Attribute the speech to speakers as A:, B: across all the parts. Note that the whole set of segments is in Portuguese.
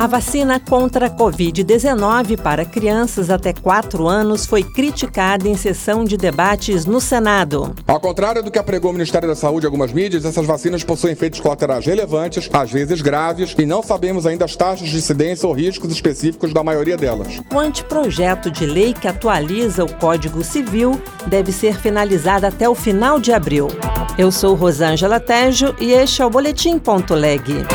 A: A vacina contra a Covid-19 para crianças até 4 anos foi criticada em sessão de debates no Senado.
B: Ao contrário do que apregou o Ministério da Saúde e algumas mídias, essas vacinas possuem efeitos colaterais relevantes, às vezes graves, e não sabemos ainda as taxas de incidência ou riscos específicos da maioria delas.
A: O anteprojeto de lei que atualiza o Código Civil deve ser finalizado até o final de abril. Eu sou Rosângela Tejo e este é o Boletim.leg.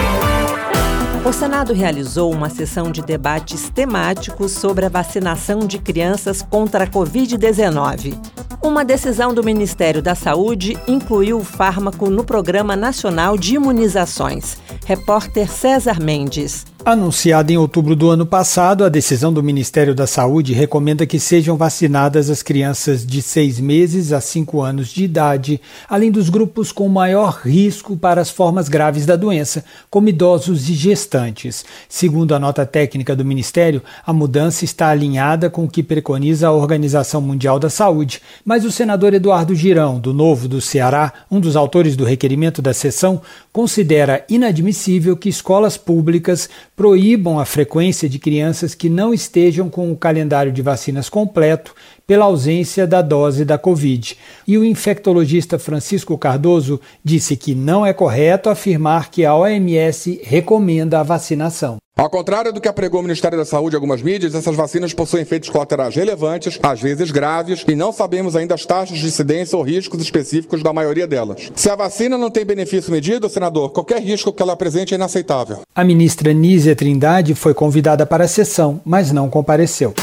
A: O Senado realizou uma sessão de debates temáticos sobre a vacinação de crianças contra a Covid-19. Uma decisão do Ministério da Saúde incluiu o fármaco no Programa Nacional de Imunizações. Repórter César Mendes.
C: Anunciada em outubro do ano passado, a decisão do Ministério da Saúde recomenda que sejam vacinadas as crianças de seis meses a cinco anos de idade, além dos grupos com maior risco para as formas graves da doença, como idosos e gestantes. Segundo a nota técnica do Ministério, a mudança está alinhada com o que preconiza a Organização Mundial da Saúde, mas o senador Eduardo Girão, do Novo do Ceará, um dos autores do requerimento da sessão, considera inadmissível que escolas públicas proíbam a frequência de crianças que não estejam com o calendário de vacinas completo pela ausência da dose da Covid. E o infectologista Francisco Cardoso disse que não é correto afirmar que a OMS recomenda a vacinação.
B: Ao contrário do que apregou o Ministério da Saúde e algumas mídias, essas vacinas possuem efeitos colaterais relevantes, às vezes graves, e não sabemos ainda as taxas de incidência ou riscos específicos da maioria delas. Se a vacina não tem benefício medido, senador, qualquer risco que ela apresente é inaceitável.
C: A ministra Nízia Trindade foi convidada para a sessão, mas não compareceu.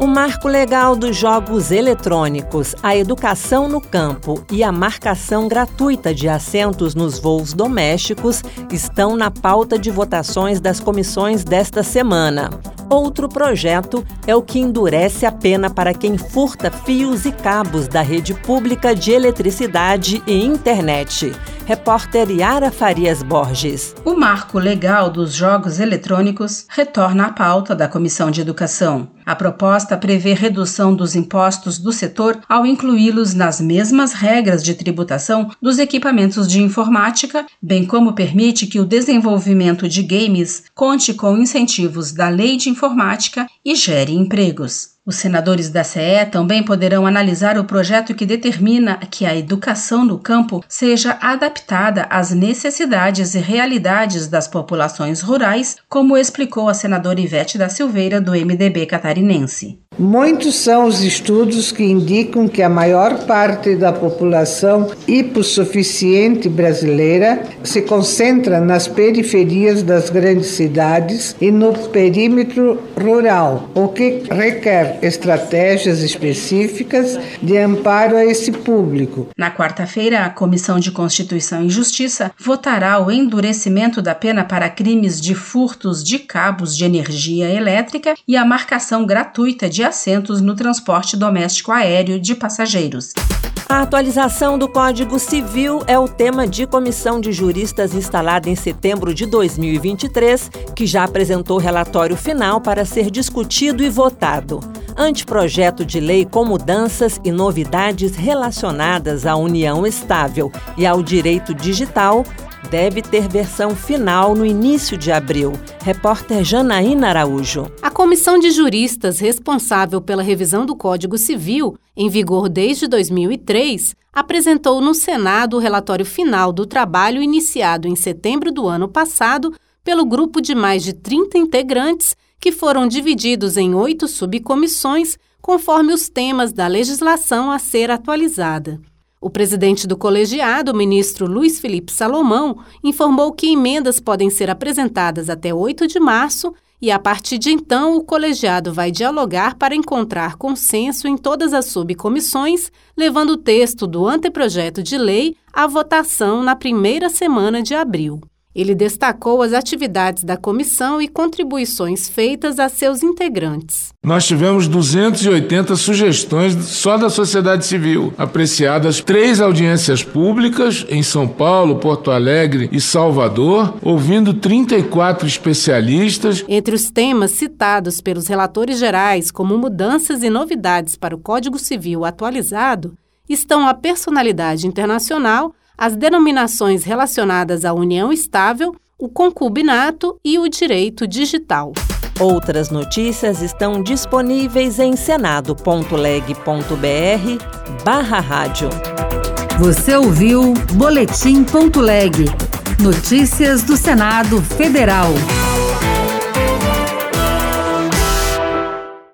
A: O marco legal dos jogos eletrônicos, a educação no campo e a marcação gratuita de assentos nos voos domésticos estão na pauta de votações das comissões desta semana. Outro projeto é o que endurece a pena para quem furta fios e cabos da rede pública de eletricidade e internet. Repórter Yara Farias Borges.
D: O marco legal dos jogos eletrônicos retorna à pauta da Comissão de Educação. A proposta prevê redução dos impostos do setor ao incluí-los nas mesmas regras de tributação dos equipamentos de informática, bem como permite que o desenvolvimento de games conte com incentivos da Lei de Informática e gere empregos. Os senadores da CE também poderão analisar o projeto que determina que a educação no campo seja adaptada às necessidades e realidades das populações rurais, como explicou a senadora Ivete da Silveira, do MDB catarinense.
E: Muitos são os estudos que indicam que a maior parte da população hipossuficiente brasileira se concentra nas periferias das grandes cidades e no perímetro rural, o que requer estratégias específicas de amparo a esse público.
D: Na quarta-feira, a Comissão de Constituição e Justiça votará o endurecimento da pena para crimes de furtos de cabos de energia elétrica e a marcação gratuita de assentos no transporte doméstico aéreo de passageiros.
A: A atualização do Código Civil é o tema de comissão de juristas instalada em setembro de 2023, que já apresentou relatório final para ser discutido e votado. Anteprojeto de lei com mudanças e novidades relacionadas à união estável e ao direito digital deve ter versão final no início de abril. Repórter Janaína Araújo.
F: A comissão de juristas responsável pela revisão do Código Civil, em vigor desde 2003, apresentou no Senado o relatório final do trabalho iniciado em setembro do ano passado pelo grupo de mais de 30 integrantes, que foram divididos em oito subcomissões, conforme os temas da legislação a ser atualizada. O presidente do colegiado, ministro Luiz Felipe Salomão, informou que emendas podem ser apresentadas até 8 de março e, a partir de então, o colegiado vai dialogar para encontrar consenso em todas as subcomissões, levando o texto do anteprojeto de lei à votação na primeira semana de abril. Ele destacou as atividades da comissão e contribuições feitas a seus integrantes.
G: Nós tivemos 280 sugestões só da sociedade civil, apreciadas três audiências públicas em São Paulo, Porto Alegre e Salvador, ouvindo 34 especialistas.
F: Entre os temas citados pelos relatores gerais como mudanças e novidades para o Código Civil atualizado estão a personalidade internacional as denominações relacionadas à união estável, o concubinato e o direito digital.
A: Outras notícias estão disponíveis em senado.leg.br barra rádio.
H: Você ouviu Boletim.leg. Notícias do Senado Federal.